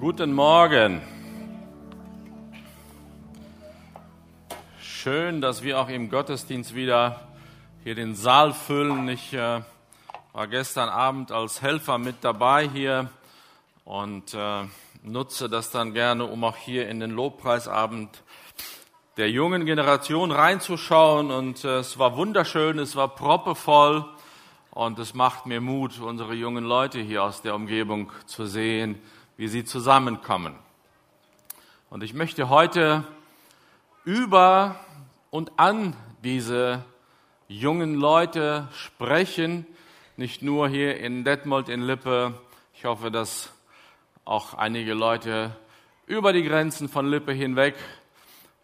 Guten Morgen. Schön, dass wir auch im Gottesdienst wieder hier den Saal füllen. Ich äh, war gestern Abend als Helfer mit dabei hier und äh, nutze das dann gerne, um auch hier in den Lobpreisabend der jungen Generation reinzuschauen. Und äh, es war wunderschön, es war proppevoll und es macht mir Mut, unsere jungen Leute hier aus der Umgebung zu sehen, wie sie zusammenkommen. Und ich möchte heute über und an diese jungen Leute sprechen, nicht nur hier in Detmold in Lippe. Ich hoffe, dass auch einige Leute über die Grenzen von Lippe hinweg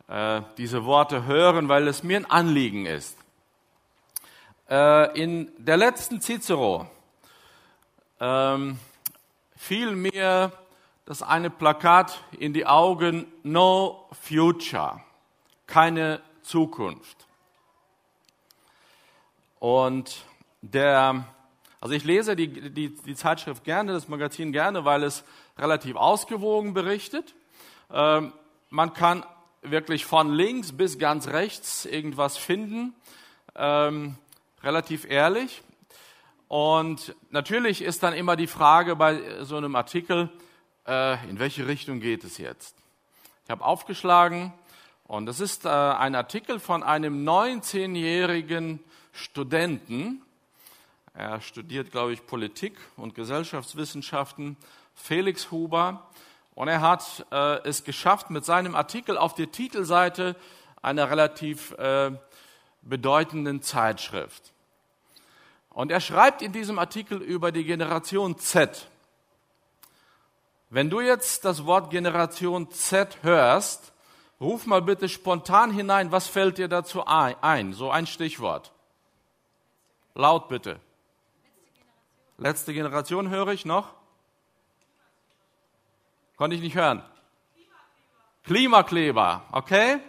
äh, diese Worte hören, weil es mir ein Anliegen ist. Äh, in der letzten Cicero ähm, fiel mir das eine Plakat in die Augen No Future, keine Zukunft. Und der, also ich lese die, die, die Zeitschrift gerne, das Magazin gerne, weil es relativ ausgewogen berichtet. Ähm, man kann wirklich von links bis ganz rechts irgendwas finden. Ähm, relativ ehrlich. Und natürlich ist dann immer die Frage bei so einem Artikel, äh, in welche Richtung geht es jetzt? Ich habe aufgeschlagen und das ist äh, ein Artikel von einem 19-jährigen Studenten. Er studiert, glaube ich, Politik und Gesellschaftswissenschaften, Felix Huber. Und er hat äh, es geschafft, mit seinem Artikel auf der Titelseite einer relativ äh, bedeutenden Zeitschrift. Und er schreibt in diesem Artikel über die Generation Z. Wenn du jetzt das Wort Generation Z hörst, ruf mal bitte spontan hinein, was fällt dir dazu ein? So ein Stichwort. Laut bitte. Letzte Generation höre ich noch. Konnte ich nicht hören. Klimakleber, okay?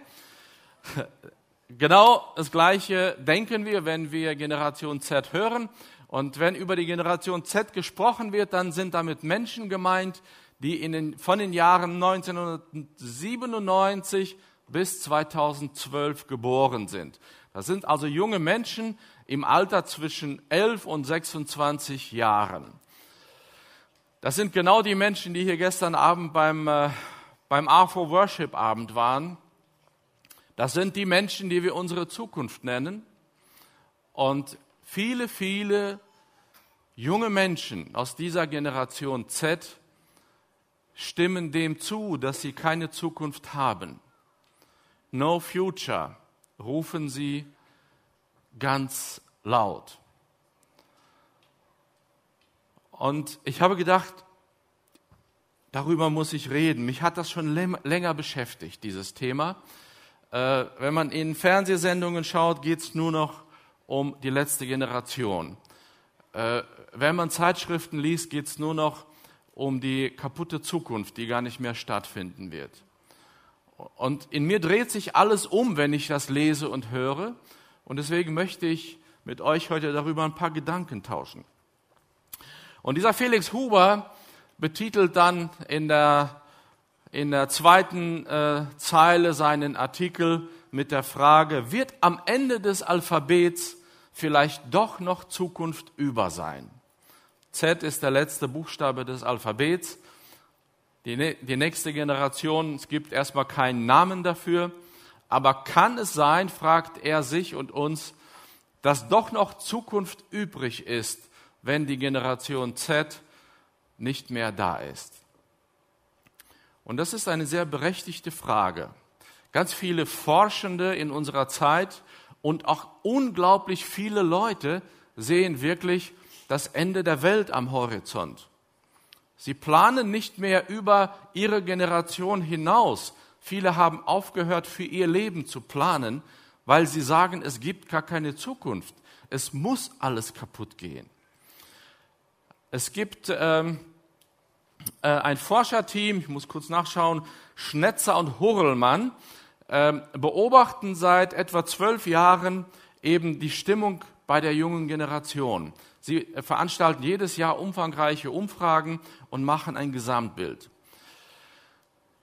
Genau das Gleiche denken wir, wenn wir Generation Z hören. Und wenn über die Generation Z gesprochen wird, dann sind damit Menschen gemeint, die in den, von den Jahren 1997 bis 2012 geboren sind. Das sind also junge Menschen im Alter zwischen 11 und 26 Jahren. Das sind genau die Menschen, die hier gestern Abend beim, äh, beim AFO Worship Abend waren. Das sind die Menschen, die wir unsere Zukunft nennen. Und viele, viele junge Menschen aus dieser Generation Z stimmen dem zu, dass sie keine Zukunft haben. No future rufen sie ganz laut. Und ich habe gedacht, darüber muss ich reden. Mich hat das schon länger beschäftigt, dieses Thema. Äh, wenn man in Fernsehsendungen schaut, geht es nur noch um die letzte Generation. Äh, wenn man Zeitschriften liest, geht es nur noch um die kaputte Zukunft, die gar nicht mehr stattfinden wird. Und in mir dreht sich alles um, wenn ich das lese und höre. Und deswegen möchte ich mit euch heute darüber ein paar Gedanken tauschen. Und dieser Felix Huber betitelt dann in der in der zweiten äh, Zeile seinen Artikel mit der Frage, wird am Ende des Alphabets vielleicht doch noch Zukunft über sein? Z ist der letzte Buchstabe des Alphabets. Die, die nächste Generation, es gibt erstmal keinen Namen dafür, aber kann es sein, fragt er sich und uns, dass doch noch Zukunft übrig ist, wenn die Generation Z nicht mehr da ist? Und das ist eine sehr berechtigte Frage. Ganz viele Forschende in unserer Zeit und auch unglaublich viele Leute sehen wirklich das Ende der Welt am Horizont. Sie planen nicht mehr über ihre Generation hinaus. Viele haben aufgehört, für ihr Leben zu planen, weil sie sagen, es gibt gar keine Zukunft. Es muss alles kaputt gehen. Es gibt ähm, äh, ein Forscherteam, ich muss kurz nachschauen, Schnetzer und Hurlmann, äh, beobachten seit etwa zwölf Jahren eben die Stimmung bei der jungen Generation. Sie veranstalten jedes Jahr umfangreiche Umfragen und machen ein Gesamtbild.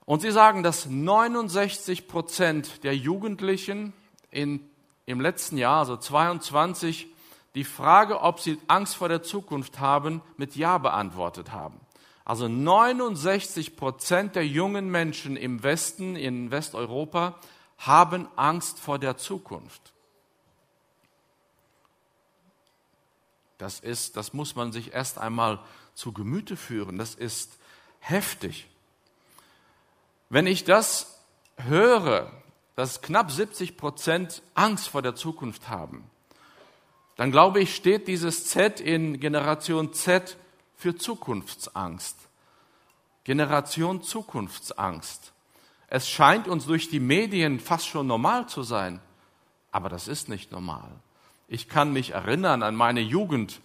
Und sie sagen, dass 69 Prozent der Jugendlichen in, im letzten Jahr, also 22, die Frage, ob sie Angst vor der Zukunft haben, mit Ja beantwortet haben. Also 69 Prozent der jungen Menschen im Westen, in Westeuropa, haben Angst vor der Zukunft. Das ist, das muss man sich erst einmal zu Gemüte führen. Das ist heftig. Wenn ich das höre, dass knapp 70 Prozent Angst vor der Zukunft haben, dann glaube ich, steht dieses Z in Generation Z für Zukunftsangst. Generation Zukunftsangst. Es scheint uns durch die Medien fast schon normal zu sein, aber das ist nicht normal. Ich kann mich erinnern an meine Jugend,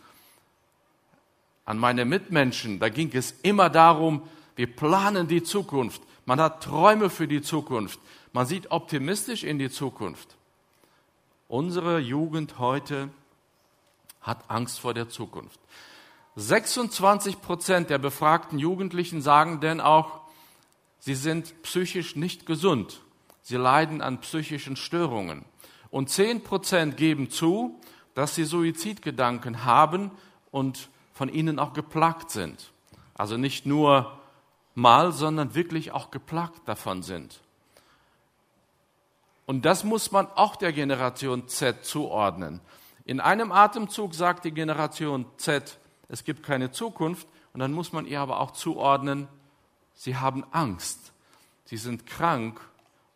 an meine Mitmenschen. Da ging es immer darum, wir planen die Zukunft. Man hat Träume für die Zukunft. Man sieht optimistisch in die Zukunft. Unsere Jugend heute hat Angst vor der Zukunft. 26 Prozent der befragten Jugendlichen sagen denn auch, sie sind psychisch nicht gesund. Sie leiden an psychischen Störungen. Und 10 Prozent geben zu, dass sie Suizidgedanken haben und von ihnen auch geplagt sind. Also nicht nur mal, sondern wirklich auch geplagt davon sind. Und das muss man auch der Generation Z zuordnen. In einem Atemzug sagt die Generation Z, es gibt keine Zukunft, und dann muss man ihr aber auch zuordnen, sie haben Angst, sie sind krank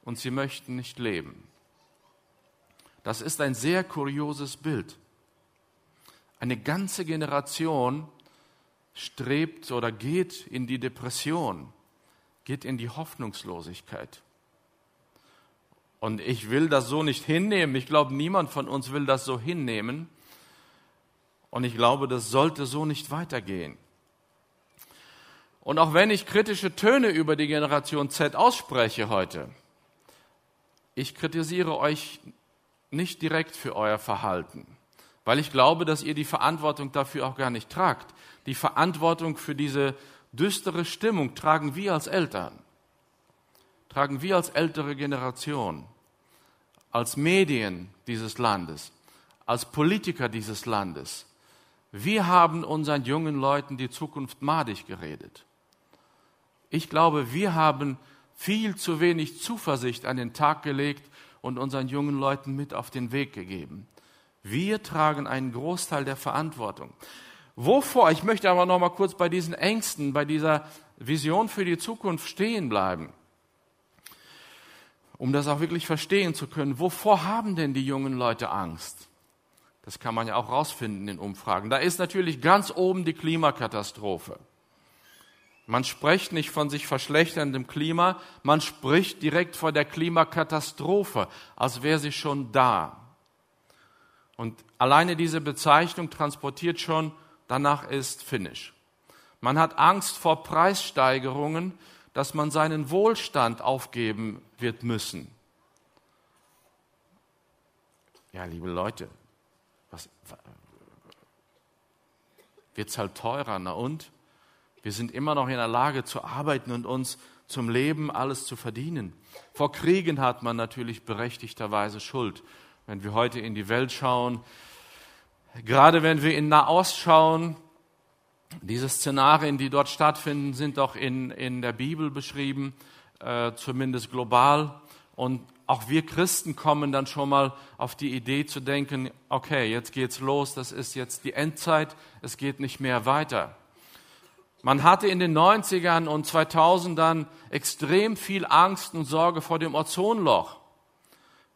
und sie möchten nicht leben. Das ist ein sehr kurioses Bild. Eine ganze Generation strebt oder geht in die Depression, geht in die Hoffnungslosigkeit. Und ich will das so nicht hinnehmen. Ich glaube, niemand von uns will das so hinnehmen. Und ich glaube, das sollte so nicht weitergehen. Und auch wenn ich kritische Töne über die Generation Z ausspreche heute, ich kritisiere euch nicht direkt für euer Verhalten, weil ich glaube, dass ihr die Verantwortung dafür auch gar nicht tragt. Die Verantwortung für diese düstere Stimmung tragen wir als Eltern, tragen wir als ältere Generation als Medien dieses Landes, als Politiker dieses Landes. Wir haben unseren jungen Leuten die Zukunft madig geredet. Ich glaube, wir haben viel zu wenig Zuversicht an den Tag gelegt und unseren jungen Leuten mit auf den Weg gegeben. Wir tragen einen Großteil der Verantwortung. Wovor? Ich möchte aber noch mal kurz bei diesen Ängsten, bei dieser Vision für die Zukunft stehen bleiben um das auch wirklich verstehen zu können, wovor haben denn die jungen Leute Angst? Das kann man ja auch rausfinden in Umfragen. Da ist natürlich ganz oben die Klimakatastrophe. Man spricht nicht von sich verschlechterndem Klima, man spricht direkt von der Klimakatastrophe, als wäre sie schon da. Und alleine diese Bezeichnung transportiert schon, danach ist Finish. Man hat Angst vor Preissteigerungen, dass man seinen Wohlstand aufgeben wird müssen. Ja, liebe Leute, was, wird's halt teurer, na und? Wir sind immer noch in der Lage zu arbeiten und uns zum Leben alles zu verdienen. Vor Kriegen hat man natürlich berechtigterweise Schuld. Wenn wir heute in die Welt schauen, gerade wenn wir in Nahost schauen, diese Szenarien, die dort stattfinden, sind auch in, in der Bibel beschrieben, äh, zumindest global. Und auch wir Christen kommen dann schon mal auf die Idee zu denken, okay, jetzt geht's los, das ist jetzt die Endzeit, es geht nicht mehr weiter. Man hatte in den 90ern und 2000ern extrem viel Angst und Sorge vor dem Ozonloch.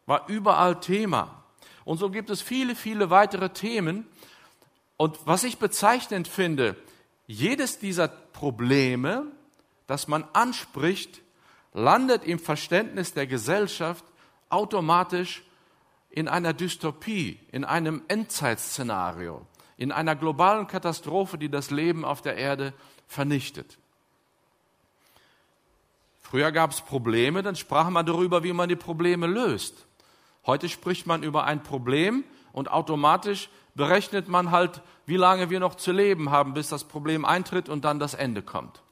War überall Thema. Und so gibt es viele, viele weitere Themen. Und was ich bezeichnend finde, jedes dieser Probleme, das man anspricht, landet im Verständnis der Gesellschaft automatisch in einer Dystopie, in einem Endzeitszenario, in einer globalen Katastrophe, die das Leben auf der Erde vernichtet. Früher gab es Probleme, dann sprach man darüber, wie man die Probleme löst. Heute spricht man über ein Problem und automatisch berechnet man halt, wie lange wir noch zu leben haben, bis das Problem eintritt und dann das Ende kommt.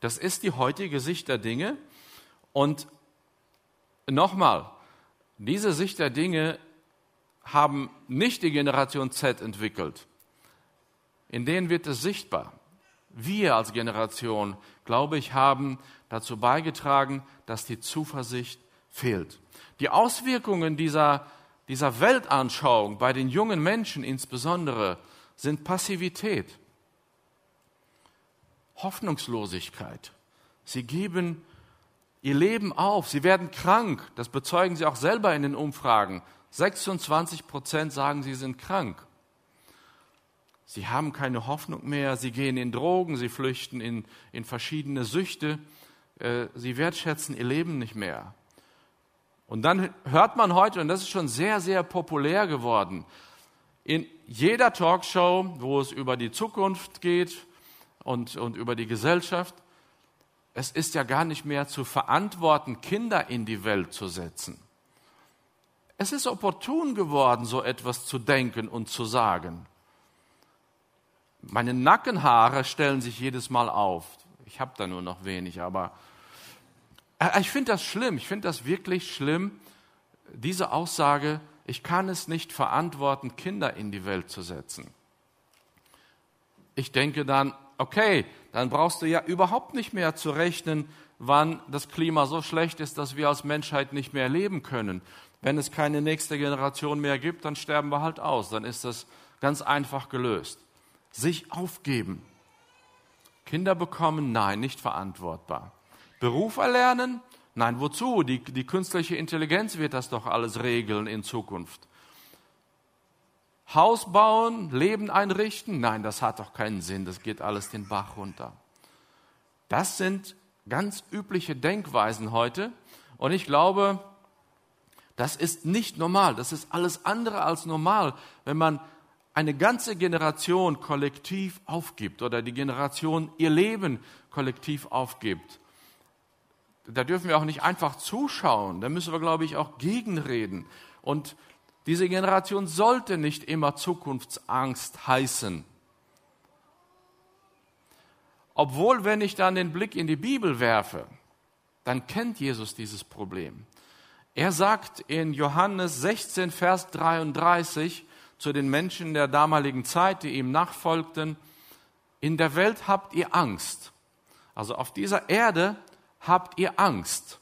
Das ist die heutige Sicht der Dinge. Und nochmal, diese Sicht der Dinge haben nicht die Generation Z entwickelt. In denen wird es sichtbar. Wir als Generation, glaube ich, haben dazu beigetragen, dass die Zuversicht fehlt. Die Auswirkungen dieser, dieser Weltanschauung bei den jungen Menschen insbesondere sind Passivität, Hoffnungslosigkeit. Sie geben ihr Leben auf, sie werden krank, das bezeugen sie auch selber in den Umfragen. 26 Prozent sagen, sie sind krank. Sie haben keine Hoffnung mehr, sie gehen in Drogen, sie flüchten in, in verschiedene Süchte, äh, sie wertschätzen ihr Leben nicht mehr. Und dann hört man heute, und das ist schon sehr, sehr populär geworden, in jeder Talkshow, wo es über die Zukunft geht und, und über die Gesellschaft, es ist ja gar nicht mehr zu verantworten, Kinder in die Welt zu setzen. Es ist opportun geworden, so etwas zu denken und zu sagen. Meine Nackenhaare stellen sich jedes Mal auf. Ich habe da nur noch wenig, aber äh, ich finde das schlimm. Ich finde das wirklich schlimm, diese Aussage, ich kann es nicht verantworten, Kinder in die Welt zu setzen. Ich denke dann, okay, dann brauchst du ja überhaupt nicht mehr zu rechnen, wann das Klima so schlecht ist, dass wir als Menschheit nicht mehr leben können. Wenn es keine nächste Generation mehr gibt, dann sterben wir halt aus. Dann ist das ganz einfach gelöst. Sich aufgeben. Kinder bekommen, nein, nicht verantwortbar. Beruf erlernen, nein, wozu? Die, die künstliche Intelligenz wird das doch alles regeln in Zukunft. Haus bauen, Leben einrichten, nein, das hat doch keinen Sinn, das geht alles den Bach runter. Das sind ganz übliche Denkweisen heute und ich glaube, das ist nicht normal, das ist alles andere als normal, wenn man eine ganze Generation kollektiv aufgibt oder die Generation ihr Leben kollektiv aufgibt. Da dürfen wir auch nicht einfach zuschauen, da müssen wir, glaube ich, auch gegenreden. Und diese Generation sollte nicht immer Zukunftsangst heißen. Obwohl, wenn ich dann den Blick in die Bibel werfe, dann kennt Jesus dieses Problem. Er sagt in Johannes 16, Vers 33 zu den Menschen der damaligen Zeit, die ihm nachfolgten, in der Welt habt ihr Angst. Also auf dieser Erde habt ihr Angst.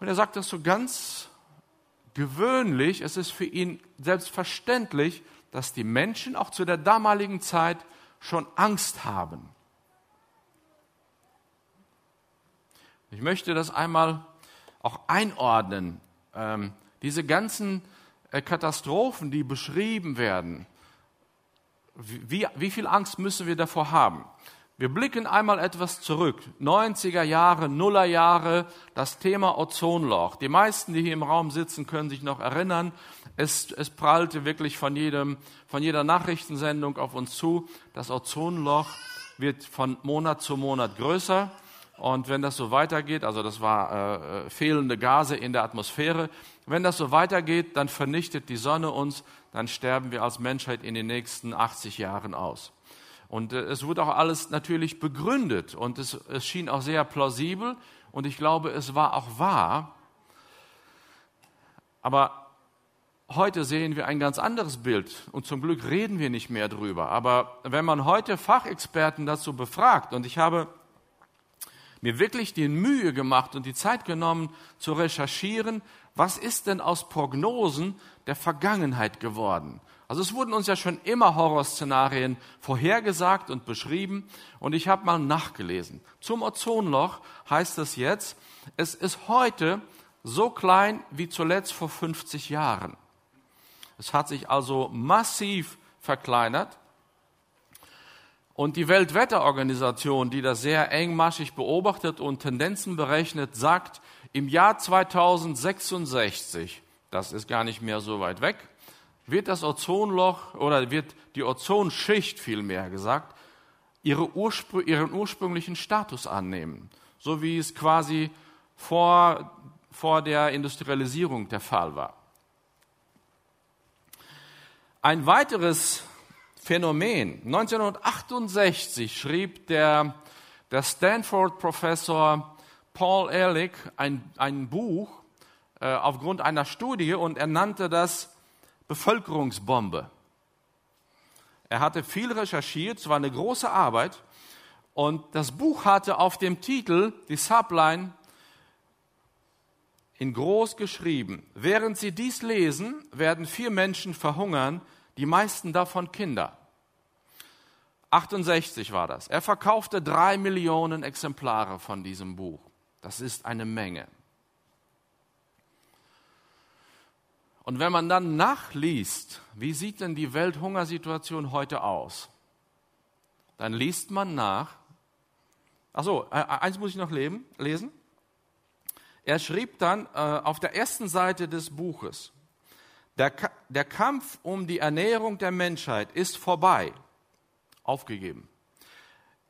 Und er sagt das so ganz gewöhnlich, es ist für ihn selbstverständlich, dass die Menschen auch zu der damaligen Zeit schon Angst haben. Ich möchte das einmal auch einordnen. Ähm, diese ganzen Katastrophen, die beschrieben werden, wie, wie viel Angst müssen wir davor haben? Wir blicken einmal etwas zurück. 90er Jahre, Nuller Jahre, das Thema Ozonloch. Die meisten, die hier im Raum sitzen, können sich noch erinnern. Es, es prallte wirklich von, jedem, von jeder Nachrichtensendung auf uns zu. Das Ozonloch wird von Monat zu Monat größer. Und wenn das so weitergeht, also das war äh, äh, fehlende Gase in der Atmosphäre, wenn das so weitergeht, dann vernichtet die Sonne uns, dann sterben wir als Menschheit in den nächsten 80 Jahren aus. Und äh, es wurde auch alles natürlich begründet und es, es schien auch sehr plausibel und ich glaube, es war auch wahr. Aber heute sehen wir ein ganz anderes Bild und zum Glück reden wir nicht mehr drüber. Aber wenn man heute Fachexperten dazu befragt und ich habe mir wirklich die Mühe gemacht und die Zeit genommen zu recherchieren, was ist denn aus Prognosen der Vergangenheit geworden? Also es wurden uns ja schon immer Horrorszenarien vorhergesagt und beschrieben und ich habe mal nachgelesen. Zum Ozonloch heißt es jetzt, es ist heute so klein wie zuletzt vor 50 Jahren. Es hat sich also massiv verkleinert und die Weltwetterorganisation, die das sehr engmaschig beobachtet und Tendenzen berechnet, sagt, im Jahr 2066, das ist gar nicht mehr so weit weg, wird das Ozonloch oder wird die Ozonschicht vielmehr gesagt, ihre Urspr ihren ursprünglichen Status annehmen, so wie es quasi vor, vor der Industrialisierung der Fall war. Ein weiteres Phänomen. 1968 schrieb der der Stanford-Professor Paul Ehrlich ein, ein Buch äh, aufgrund einer Studie und er nannte das Bevölkerungsbombe. Er hatte viel recherchiert, es war eine große Arbeit und das Buch hatte auf dem Titel die Subline in groß geschrieben. Während Sie dies lesen, werden vier Menschen verhungern, die meisten davon Kinder. 68 war das. Er verkaufte drei Millionen Exemplare von diesem Buch. Das ist eine Menge. Und wenn man dann nachliest, wie sieht denn die Welthungersituation heute aus, dann liest man nach. Achso, äh, eins muss ich noch leben, lesen. Er schrieb dann äh, auf der ersten Seite des Buches, der, der Kampf um die Ernährung der Menschheit ist vorbei, aufgegeben.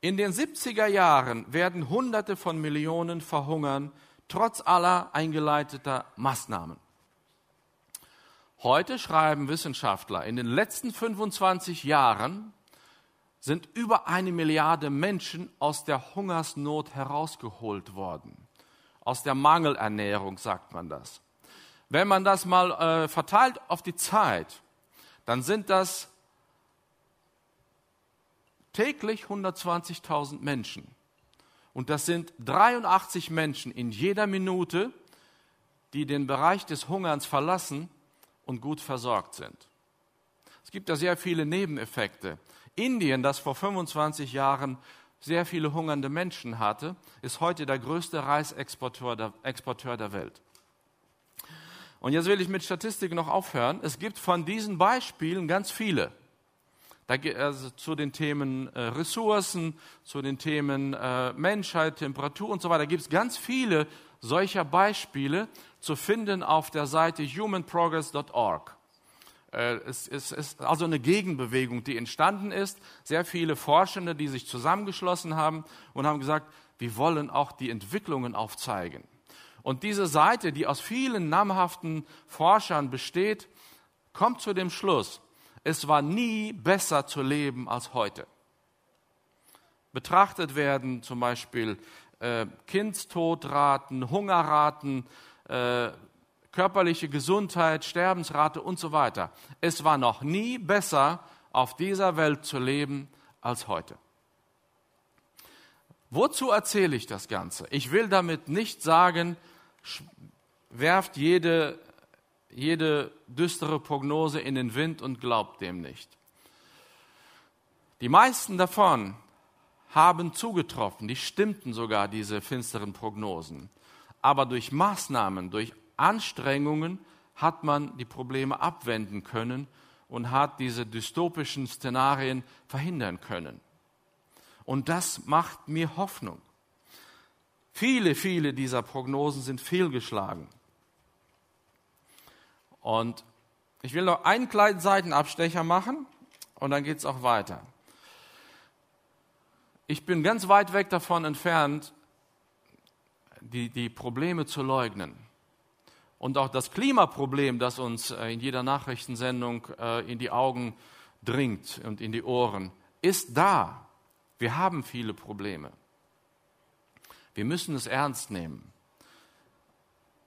In den 70er Jahren werden Hunderte von Millionen verhungern, trotz aller eingeleiteter Maßnahmen. Heute schreiben Wissenschaftler, in den letzten 25 Jahren sind über eine Milliarde Menschen aus der Hungersnot herausgeholt worden aus der Mangelernährung, sagt man das. Wenn man das mal äh, verteilt auf die Zeit, dann sind das täglich 120.000 Menschen. Und das sind 83 Menschen in jeder Minute, die den Bereich des Hungerns verlassen und gut versorgt sind. Es gibt da sehr viele Nebeneffekte. Indien, das vor 25 Jahren sehr viele hungernde Menschen hatte, ist heute der größte Reisexporteur der, Exporteur der Welt. Und jetzt will ich mit Statistiken noch aufhören. Es gibt von diesen Beispielen ganz viele. Da, also zu den Themen äh, Ressourcen, zu den Themen äh, Menschheit, Temperatur und so weiter. Da gibt es ganz viele solcher Beispiele zu finden auf der Seite humanprogress.org. Äh, es ist also eine Gegenbewegung, die entstanden ist. Sehr viele Forschende, die sich zusammengeschlossen haben und haben gesagt, wir wollen auch die Entwicklungen aufzeigen. Und diese Seite, die aus vielen namhaften Forschern besteht, kommt zu dem Schluss, es war nie besser zu leben als heute. Betrachtet werden zum Beispiel äh, Kindstodraten, Hungerraten, äh, körperliche Gesundheit, Sterbensrate und so weiter. Es war noch nie besser, auf dieser Welt zu leben als heute. Wozu erzähle ich das Ganze? Ich will damit nicht sagen, werft jede, jede düstere Prognose in den Wind und glaubt dem nicht. Die meisten davon haben zugetroffen, die stimmten sogar, diese finsteren Prognosen. Aber durch Maßnahmen, durch Anstrengungen hat man die Probleme abwenden können und hat diese dystopischen Szenarien verhindern können. Und das macht mir Hoffnung. Viele, viele dieser Prognosen sind fehlgeschlagen. Und ich will noch einen kleinen Seitenabstecher machen und dann geht es auch weiter. Ich bin ganz weit weg davon entfernt, die, die Probleme zu leugnen. Und auch das Klimaproblem, das uns äh, in jeder Nachrichtensendung äh, in die Augen dringt und in die Ohren, ist da. Wir haben viele Probleme. Wir müssen es ernst nehmen.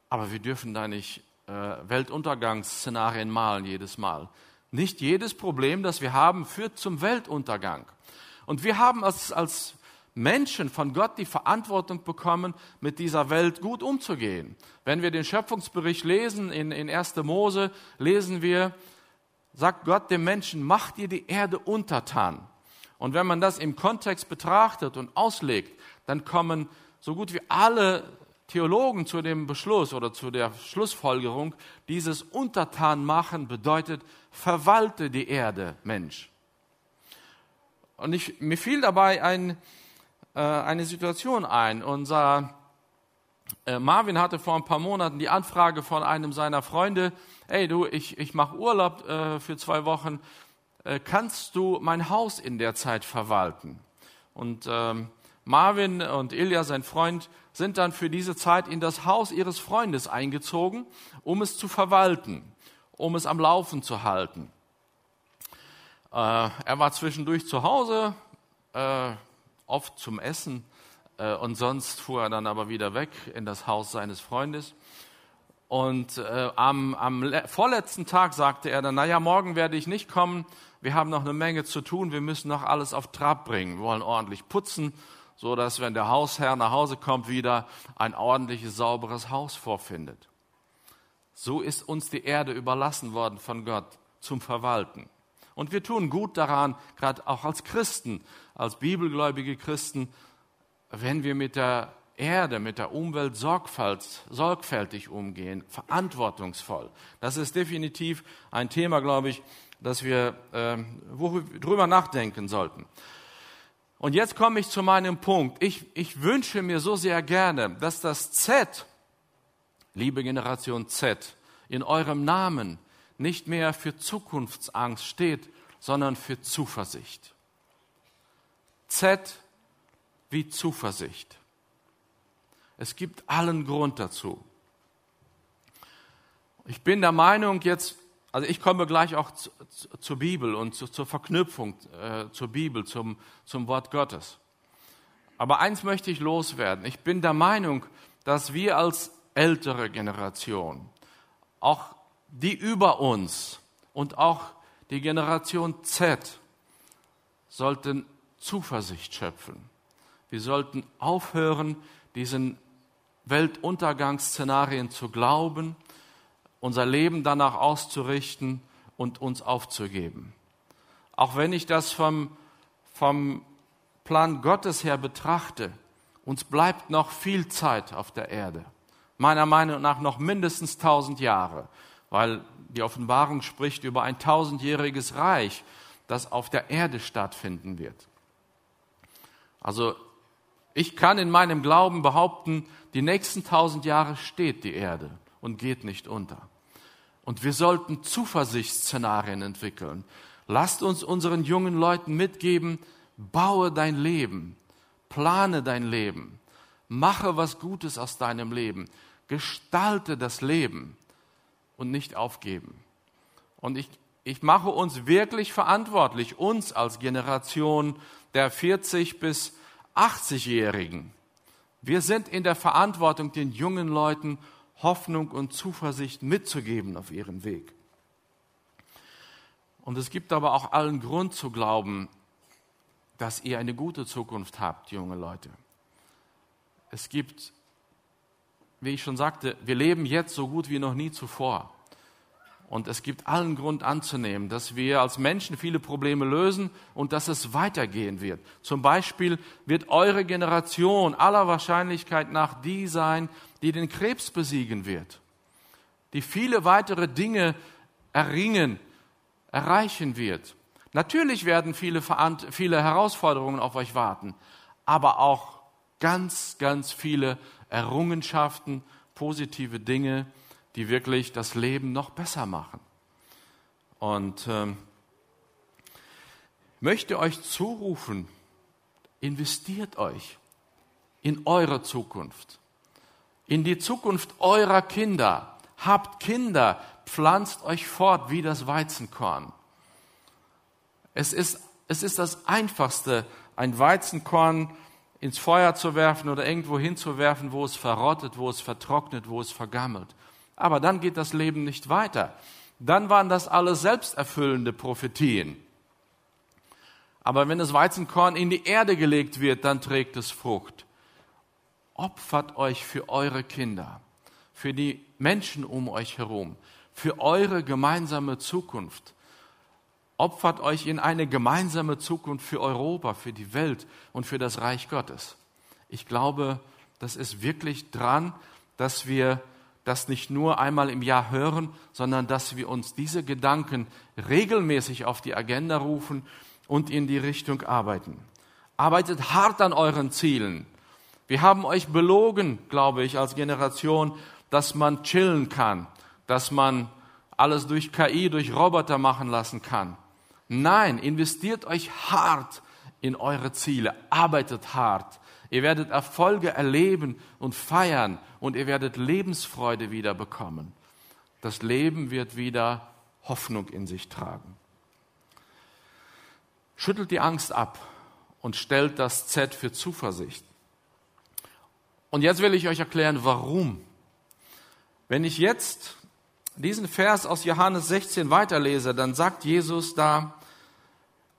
Aber wir dürfen da nicht Weltuntergangsszenarien malen jedes Mal. Nicht jedes Problem, das wir haben, führt zum Weltuntergang. Und wir haben als, als Menschen von Gott die Verantwortung bekommen, mit dieser Welt gut umzugehen. Wenn wir den Schöpfungsbericht lesen in, in 1. Mose, lesen wir, sagt Gott dem Menschen, mach dir die Erde untertan. Und wenn man das im Kontext betrachtet und auslegt, dann kommen so gut wie alle Theologen zu dem Beschluss oder zu der Schlussfolgerung, dieses Untertanmachen bedeutet, verwalte die Erde, Mensch. Und ich, mir fiel dabei ein, äh, eine Situation ein. Unser äh, Marvin hatte vor ein paar Monaten die Anfrage von einem seiner Freunde, hey du, ich, ich mache Urlaub äh, für zwei Wochen, äh, kannst du mein Haus in der Zeit verwalten? Und ähm, Marvin und Ilja, sein Freund, sind dann für diese Zeit in das Haus ihres Freundes eingezogen, um es zu verwalten, um es am Laufen zu halten. Äh, er war zwischendurch zu Hause, äh, oft zum Essen äh, und sonst fuhr er dann aber wieder weg in das Haus seines Freundes. Und am, am vorletzten Tag sagte er dann, naja, morgen werde ich nicht kommen, wir haben noch eine Menge zu tun, wir müssen noch alles auf Trab bringen, wir wollen ordentlich putzen, so dass wenn der Hausherr nach Hause kommt, wieder ein ordentliches, sauberes Haus vorfindet. So ist uns die Erde überlassen worden von Gott zum Verwalten. Und wir tun gut daran, gerade auch als Christen, als bibelgläubige Christen, wenn wir mit der Erde, mit der Umwelt sorgfältig umgehen, verantwortungsvoll. Das ist definitiv ein Thema, glaube ich, dass wir äh, drüber nachdenken sollten. Und jetzt komme ich zu meinem Punkt. Ich, ich wünsche mir so sehr gerne, dass das Z, liebe Generation Z, in eurem Namen nicht mehr für Zukunftsangst steht, sondern für Zuversicht. Z wie Zuversicht. Es gibt allen Grund dazu. Ich bin der Meinung jetzt, also ich komme gleich auch zu, zu, zur Bibel und zu, zur Verknüpfung äh, zur Bibel, zum, zum Wort Gottes. Aber eins möchte ich loswerden. Ich bin der Meinung, dass wir als ältere Generation, auch die über uns und auch die Generation Z, sollten Zuversicht schöpfen. Wir sollten aufhören, diesen Weltuntergangsszenarien zu glauben, unser Leben danach auszurichten und uns aufzugeben. Auch wenn ich das vom, vom Plan Gottes her betrachte, uns bleibt noch viel Zeit auf der Erde. Meiner Meinung nach noch mindestens tausend Jahre, weil die Offenbarung spricht über ein tausendjähriges Reich, das auf der Erde stattfinden wird. Also ich kann in meinem Glauben behaupten, die nächsten tausend Jahre steht die Erde und geht nicht unter. Und wir sollten Zuversichtsszenarien entwickeln. Lasst uns unseren jungen Leuten mitgeben, baue dein Leben, plane dein Leben, mache was Gutes aus deinem Leben, gestalte das Leben und nicht aufgeben. Und ich, ich mache uns wirklich verantwortlich, uns als Generation der 40 bis 80-Jährigen. Wir sind in der Verantwortung, den jungen Leuten Hoffnung und Zuversicht mitzugeben auf ihrem Weg. Und es gibt aber auch allen Grund zu glauben, dass ihr eine gute Zukunft habt, junge Leute. Es gibt, wie ich schon sagte, wir leben jetzt so gut wie noch nie zuvor. Und es gibt allen Grund anzunehmen, dass wir als Menschen viele Probleme lösen und dass es weitergehen wird. Zum Beispiel wird eure Generation aller Wahrscheinlichkeit nach die sein, die den Krebs besiegen wird, die viele weitere Dinge erringen, erreichen wird. Natürlich werden viele, viele Herausforderungen auf euch warten, aber auch ganz, ganz viele Errungenschaften, positive Dinge, die wirklich das Leben noch besser machen. Und ähm, möchte euch zurufen, investiert euch in eure Zukunft, in die Zukunft eurer Kinder. Habt Kinder, pflanzt euch fort wie das Weizenkorn. Es ist, es ist das Einfachste, ein Weizenkorn ins Feuer zu werfen oder irgendwo hinzuwerfen, wo es verrottet, wo es vertrocknet, wo es vergammelt. Aber dann geht das Leben nicht weiter. Dann waren das alles selbsterfüllende Prophetien. Aber wenn das Weizenkorn in die Erde gelegt wird, dann trägt es Frucht. Opfert euch für eure Kinder, für die Menschen um euch herum, für eure gemeinsame Zukunft. Opfert euch in eine gemeinsame Zukunft für Europa, für die Welt und für das Reich Gottes. Ich glaube, das ist wirklich dran, dass wir das nicht nur einmal im Jahr hören, sondern dass wir uns diese Gedanken regelmäßig auf die Agenda rufen und in die Richtung arbeiten. Arbeitet hart an euren Zielen. Wir haben euch belogen, glaube ich, als Generation, dass man chillen kann, dass man alles durch KI, durch Roboter machen lassen kann. Nein, investiert euch hart in eure Ziele, arbeitet hart, Ihr werdet Erfolge erleben und feiern und ihr werdet Lebensfreude wieder bekommen. Das Leben wird wieder Hoffnung in sich tragen. Schüttelt die Angst ab und stellt das Z für Zuversicht. Und jetzt will ich euch erklären, warum. Wenn ich jetzt diesen Vers aus Johannes 16 weiterlese, dann sagt Jesus da,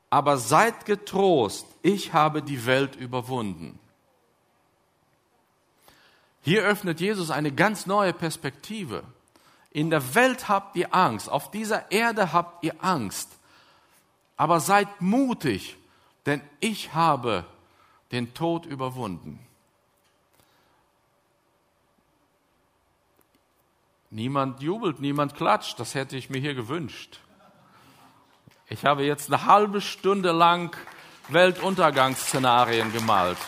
aber seid getrost, ich habe die Welt überwunden. Hier öffnet Jesus eine ganz neue Perspektive. In der Welt habt ihr Angst, auf dieser Erde habt ihr Angst, aber seid mutig, denn ich habe den Tod überwunden. Niemand jubelt, niemand klatscht, das hätte ich mir hier gewünscht. Ich habe jetzt eine halbe Stunde lang Weltuntergangsszenarien gemalt.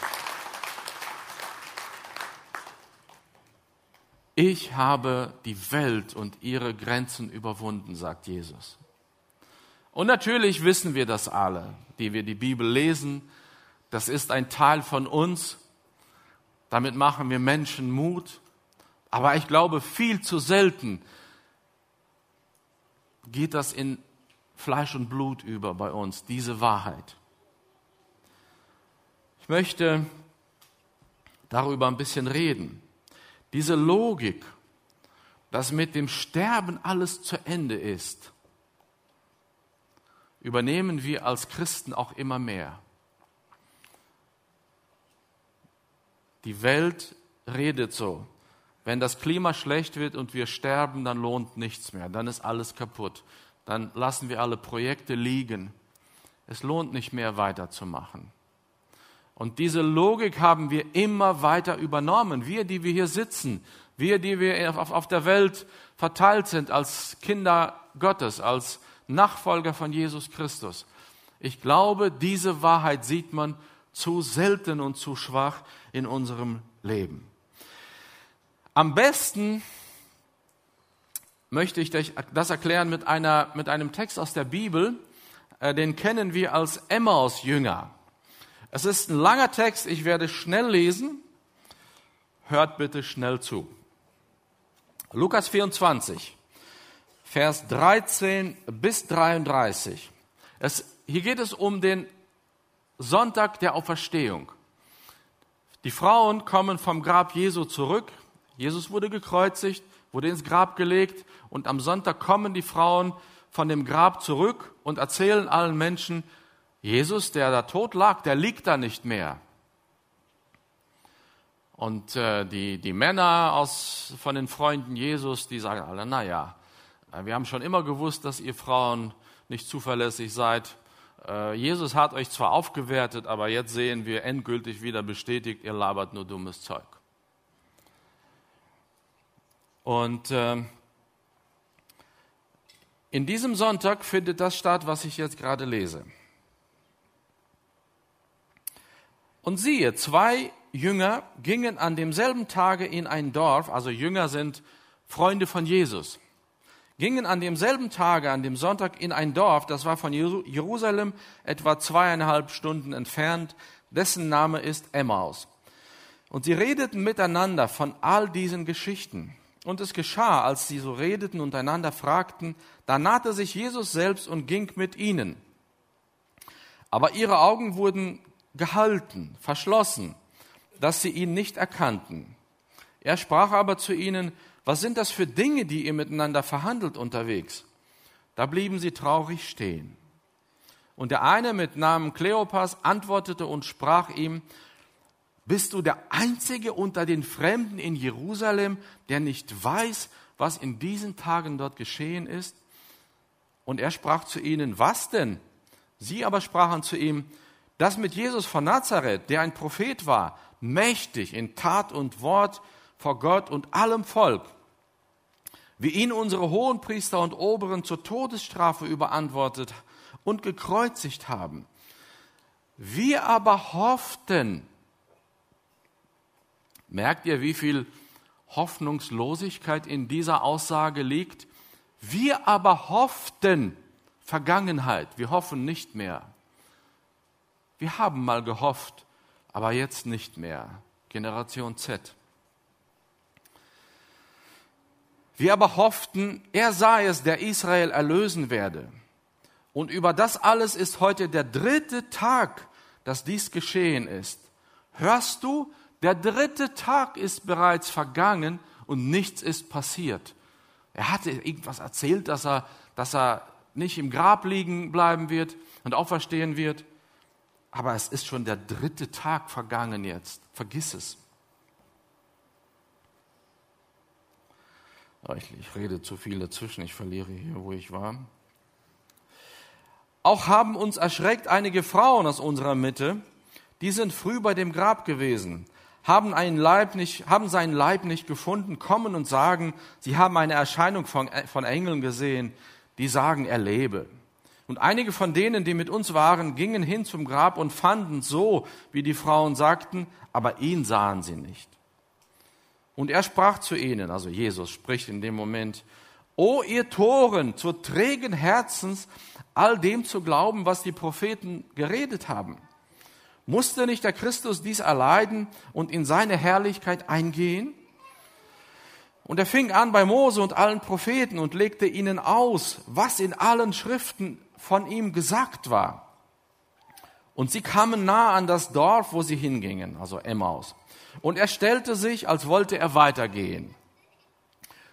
Ich habe die Welt und ihre Grenzen überwunden, sagt Jesus. Und natürlich wissen wir das alle, die wir die Bibel lesen. Das ist ein Teil von uns. Damit machen wir Menschen Mut. Aber ich glaube, viel zu selten geht das in Fleisch und Blut über bei uns, diese Wahrheit. Ich möchte darüber ein bisschen reden. Diese Logik, dass mit dem Sterben alles zu Ende ist, übernehmen wir als Christen auch immer mehr. Die Welt redet so. Wenn das Klima schlecht wird und wir sterben, dann lohnt nichts mehr, dann ist alles kaputt. Dann lassen wir alle Projekte liegen. Es lohnt nicht mehr weiterzumachen. Und diese Logik haben wir immer weiter übernommen. Wir, die wir hier sitzen, wir, die wir auf, der Welt verteilt sind als Kinder Gottes, als Nachfolger von Jesus Christus. Ich glaube, diese Wahrheit sieht man zu selten und zu schwach in unserem Leben. Am besten möchte ich das erklären mit, einer, mit einem Text aus der Bibel, äh, den kennen wir als Emmaus-Jünger. Es ist ein langer Text, ich werde schnell lesen. Hört bitte schnell zu. Lukas 24, Vers 13 bis 33. Es, hier geht es um den Sonntag der Auferstehung. Die Frauen kommen vom Grab Jesu zurück Jesus wurde gekreuzigt, wurde ins Grab gelegt und am Sonntag kommen die Frauen von dem Grab zurück und erzählen allen Menschen, Jesus, der da tot lag, der liegt da nicht mehr. Und äh, die, die Männer aus, von den Freunden Jesus, die sagen alle, naja, wir haben schon immer gewusst, dass ihr Frauen nicht zuverlässig seid. Äh, Jesus hat euch zwar aufgewertet, aber jetzt sehen wir endgültig wieder bestätigt, ihr labert nur dummes Zeug. Und äh, in diesem Sonntag findet das statt, was ich jetzt gerade lese. Und siehe, zwei Jünger gingen an demselben Tage in ein Dorf, also Jünger sind Freunde von Jesus, gingen an demselben Tage, an dem Sonntag in ein Dorf, das war von Jerusalem etwa zweieinhalb Stunden entfernt, dessen Name ist Emmaus. Und sie redeten miteinander von all diesen Geschichten. Und es geschah, als sie so redeten und einander fragten, da nahte sich Jesus selbst und ging mit ihnen. Aber ihre Augen wurden gehalten, verschlossen, dass sie ihn nicht erkannten. Er sprach aber zu ihnen, was sind das für Dinge, die ihr miteinander verhandelt unterwegs? Da blieben sie traurig stehen. Und der eine mit Namen Kleopas antwortete und sprach ihm, bist du der Einzige unter den Fremden in Jerusalem, der nicht weiß, was in diesen Tagen dort geschehen ist? Und er sprach zu ihnen, was denn? Sie aber sprachen zu ihm, das mit Jesus von Nazareth, der ein Prophet war, mächtig in Tat und Wort vor Gott und allem Volk, wie ihn unsere Hohenpriester und Oberen zur Todesstrafe überantwortet und gekreuzigt haben. Wir aber hofften, Merkt ihr, wie viel Hoffnungslosigkeit in dieser Aussage liegt? Wir aber hofften Vergangenheit, wir hoffen nicht mehr. Wir haben mal gehofft, aber jetzt nicht mehr. Generation Z. Wir aber hofften, er sei es, der Israel erlösen werde. Und über das alles ist heute der dritte Tag, dass dies geschehen ist. Hörst du, der dritte Tag ist bereits vergangen und nichts ist passiert. Er hatte irgendwas erzählt, dass er, dass er nicht im Grab liegen bleiben wird und auferstehen wird. Aber es ist schon der dritte Tag vergangen jetzt. Vergiss es. Ich, ich rede zu viel dazwischen, ich verliere hier, wo ich war. Auch haben uns erschreckt einige Frauen aus unserer Mitte, die sind früh bei dem Grab gewesen, haben, einen Leib nicht, haben seinen Leib nicht gefunden, kommen und sagen, sie haben eine Erscheinung von, von Engeln gesehen, die sagen, er lebe. Und einige von denen, die mit uns waren, gingen hin zum Grab und fanden so, wie die Frauen sagten, aber ihn sahen sie nicht. Und er sprach zu ihnen, also Jesus spricht in dem Moment, O ihr Toren, zu trägen Herzens, all dem zu glauben, was die Propheten geredet haben. Musste nicht der Christus dies erleiden und in seine Herrlichkeit eingehen? Und er fing an bei Mose und allen Propheten und legte ihnen aus, was in allen Schriften von ihm gesagt war. Und sie kamen nah an das Dorf, wo sie hingingen, also Emmaus. Und er stellte sich, als wollte er weitergehen.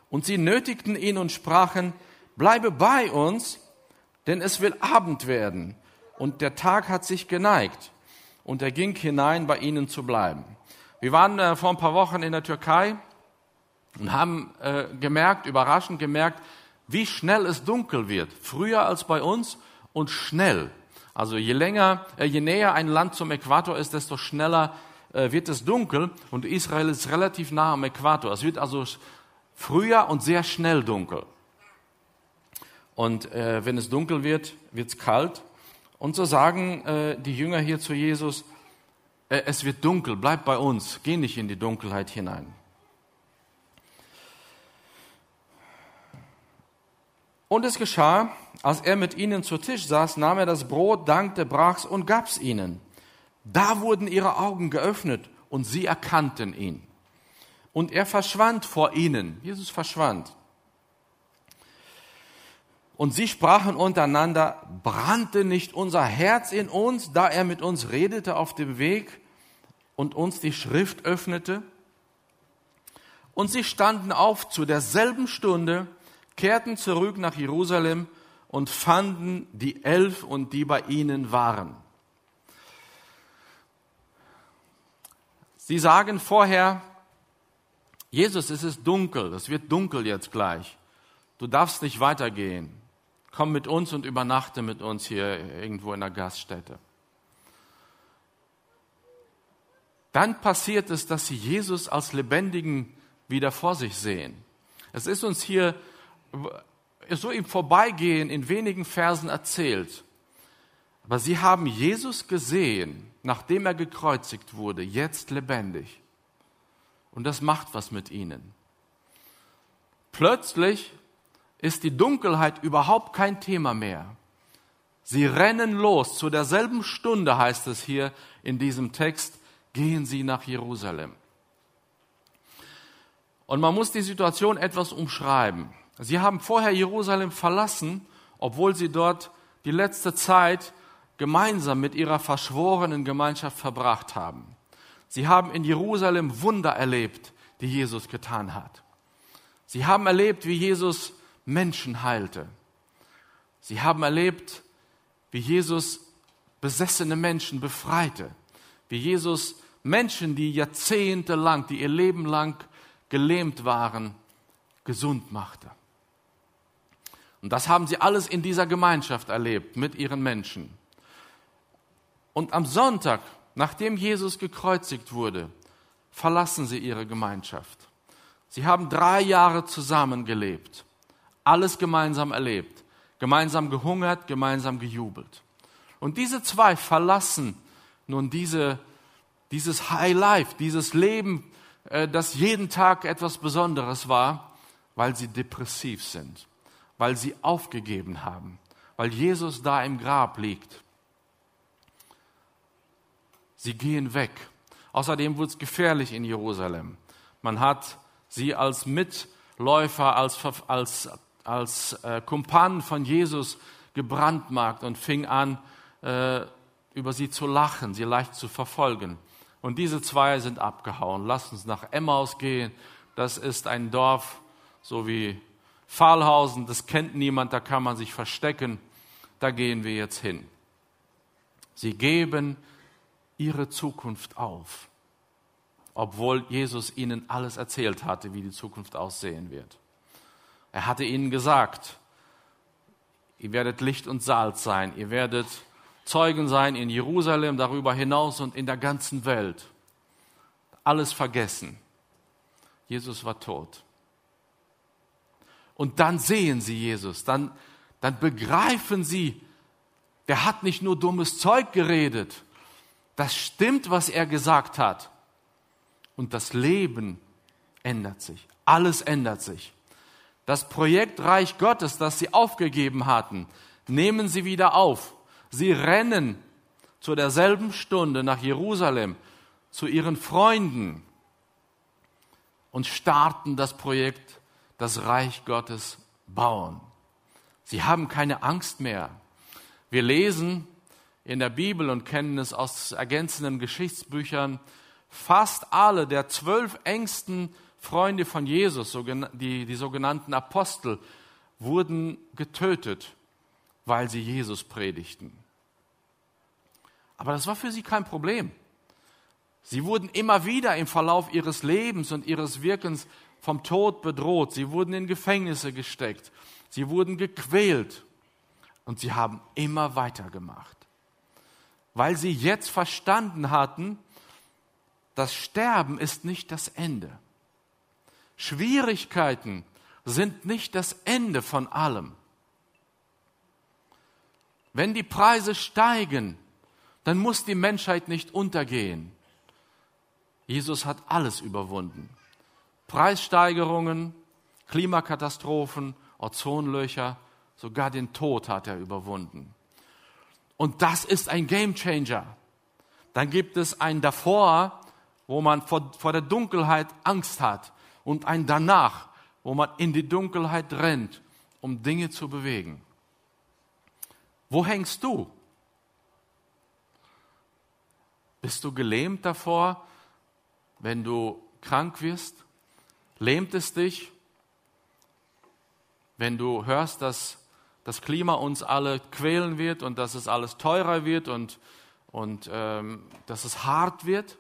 Und sie nötigten ihn und sprachen, bleibe bei uns, denn es will Abend werden und der Tag hat sich geneigt. Und er ging hinein, bei ihnen zu bleiben. Wir waren äh, vor ein paar Wochen in der Türkei und haben äh, gemerkt, überraschend gemerkt, wie schnell es dunkel wird. Früher als bei uns und schnell. Also je länger, äh, je näher ein Land zum Äquator ist, desto schneller äh, wird es dunkel. Und Israel ist relativ nah am Äquator. Es wird also früher und sehr schnell dunkel. Und äh, wenn es dunkel wird, wird es kalt. Und so sagen äh, die Jünger hier zu Jesus, äh, es wird dunkel, bleib bei uns, geh nicht in die Dunkelheit hinein. Und es geschah, als er mit ihnen zu Tisch saß, nahm er das Brot, dankte, brach's und gab's ihnen. Da wurden ihre Augen geöffnet und sie erkannten ihn. Und er verschwand vor ihnen. Jesus verschwand. Und sie sprachen untereinander, brannte nicht unser Herz in uns, da er mit uns redete auf dem Weg und uns die Schrift öffnete? Und sie standen auf zu derselben Stunde, kehrten zurück nach Jerusalem und fanden die Elf und die bei ihnen waren. Sie sagen vorher, Jesus, es ist dunkel, es wird dunkel jetzt gleich. Du darfst nicht weitergehen. Komm mit uns und übernachte mit uns hier irgendwo in der Gaststätte. Dann passiert es, dass sie Jesus als Lebendigen wieder vor sich sehen. Es ist uns hier so im Vorbeigehen in wenigen Versen erzählt. Aber sie haben Jesus gesehen, nachdem er gekreuzigt wurde, jetzt lebendig. Und das macht was mit ihnen. Plötzlich ist die Dunkelheit überhaupt kein Thema mehr. Sie rennen los. Zu derselben Stunde heißt es hier in diesem Text, gehen sie nach Jerusalem. Und man muss die Situation etwas umschreiben. Sie haben vorher Jerusalem verlassen, obwohl sie dort die letzte Zeit gemeinsam mit ihrer verschworenen Gemeinschaft verbracht haben. Sie haben in Jerusalem Wunder erlebt, die Jesus getan hat. Sie haben erlebt, wie Jesus Menschen heilte. Sie haben erlebt, wie Jesus besessene Menschen befreite, wie Jesus Menschen, die jahrzehntelang, die ihr Leben lang gelähmt waren, gesund machte. Und das haben sie alles in dieser Gemeinschaft erlebt mit ihren Menschen. Und am Sonntag, nachdem Jesus gekreuzigt wurde, verlassen sie ihre Gemeinschaft. Sie haben drei Jahre zusammen gelebt, alles gemeinsam erlebt, gemeinsam gehungert, gemeinsam gejubelt. Und diese zwei verlassen nun diese, dieses High Life, dieses Leben, äh, das jeden Tag etwas Besonderes war, weil sie depressiv sind weil sie aufgegeben haben, weil Jesus da im Grab liegt. Sie gehen weg. Außerdem wurde es gefährlich in Jerusalem. Man hat sie als Mitläufer, als, als, als äh, Kumpan von Jesus gebrandmarkt und fing an, äh, über sie zu lachen, sie leicht zu verfolgen. Und diese zwei sind abgehauen. Lasst uns nach Emmaus gehen. Das ist ein Dorf, so wie Pfahlhausen, das kennt niemand, da kann man sich verstecken. Da gehen wir jetzt hin. Sie geben ihre Zukunft auf, obwohl Jesus ihnen alles erzählt hatte, wie die Zukunft aussehen wird. Er hatte ihnen gesagt, ihr werdet Licht und Salz sein, ihr werdet Zeugen sein in Jerusalem, darüber hinaus und in der ganzen Welt. Alles vergessen. Jesus war tot. Und dann sehen sie Jesus, dann, dann begreifen sie, der hat nicht nur dummes Zeug geredet, das stimmt, was er gesagt hat. Und das Leben ändert sich, alles ändert sich. Das Projekt Reich Gottes, das sie aufgegeben hatten, nehmen sie wieder auf. Sie rennen zu derselben Stunde nach Jerusalem zu ihren Freunden und starten das Projekt, das Reich Gottes bauen. Sie haben keine Angst mehr. Wir lesen in der Bibel und kennen es aus ergänzenden Geschichtsbüchern, fast alle der zwölf engsten Freunde von Jesus, die, die sogenannten Apostel, wurden getötet weil sie Jesus predigten. Aber das war für sie kein Problem. Sie wurden immer wieder im Verlauf ihres Lebens und ihres Wirkens vom Tod bedroht. Sie wurden in Gefängnisse gesteckt. Sie wurden gequält. Und sie haben immer weitergemacht. Weil sie jetzt verstanden hatten, das Sterben ist nicht das Ende. Schwierigkeiten sind nicht das Ende von allem. Wenn die Preise steigen, dann muss die Menschheit nicht untergehen. Jesus hat alles überwunden. Preissteigerungen, Klimakatastrophen, Ozonlöcher, sogar den Tod hat er überwunden. Und das ist ein Gamechanger. Dann gibt es ein davor, wo man vor, vor der Dunkelheit Angst hat und ein danach, wo man in die Dunkelheit rennt, um Dinge zu bewegen. Wo hängst du? Bist du gelähmt davor, wenn du krank wirst? Lähmt es dich, wenn du hörst, dass das Klima uns alle quälen wird und dass es alles teurer wird und, und ähm, dass es hart wird?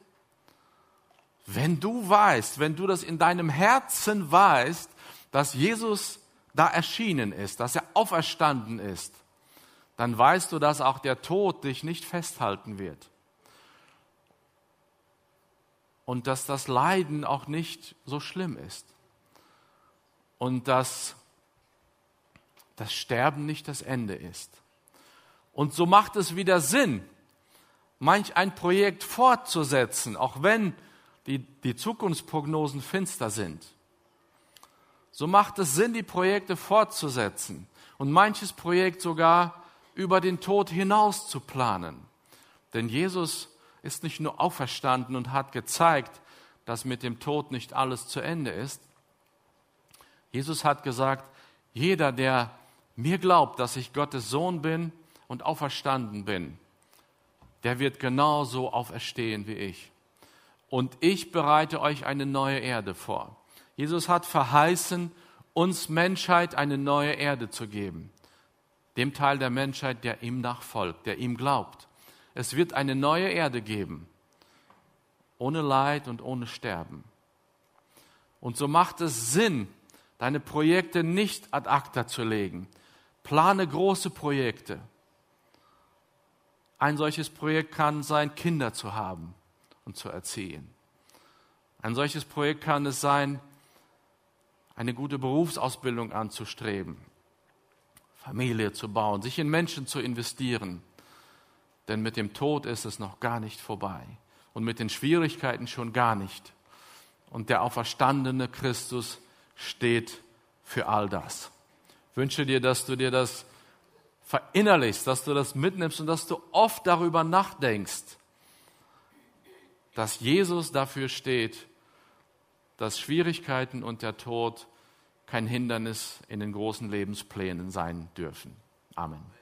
Wenn du weißt, wenn du das in deinem Herzen weißt, dass Jesus da erschienen ist, dass er auferstanden ist, dann weißt du, dass auch der Tod dich nicht festhalten wird. Und dass das Leiden auch nicht so schlimm ist. Und dass das Sterben nicht das Ende ist. Und so macht es wieder Sinn, manch ein Projekt fortzusetzen, auch wenn die, die Zukunftsprognosen finster sind. So macht es Sinn, die Projekte fortzusetzen und manches Projekt sogar über den Tod hinaus zu planen. Denn Jesus ist nicht nur auferstanden und hat gezeigt, dass mit dem Tod nicht alles zu Ende ist. Jesus hat gesagt, jeder, der mir glaubt, dass ich Gottes Sohn bin und auferstanden bin, der wird genauso auferstehen wie ich. Und ich bereite euch eine neue Erde vor. Jesus hat verheißen, uns Menschheit eine neue Erde zu geben dem Teil der Menschheit, der ihm nachfolgt, der ihm glaubt. Es wird eine neue Erde geben, ohne Leid und ohne Sterben. Und so macht es Sinn, deine Projekte nicht ad acta zu legen. Plane große Projekte. Ein solches Projekt kann sein, Kinder zu haben und zu erziehen. Ein solches Projekt kann es sein, eine gute Berufsausbildung anzustreben, Familie zu bauen, sich in Menschen zu investieren. Denn mit dem Tod ist es noch gar nicht vorbei und mit den Schwierigkeiten schon gar nicht. Und der auferstandene Christus steht für all das. Ich wünsche dir, dass du dir das verinnerlichst, dass du das mitnimmst und dass du oft darüber nachdenkst, dass Jesus dafür steht, dass Schwierigkeiten und der Tod kein Hindernis in den großen Lebensplänen sein dürfen. Amen.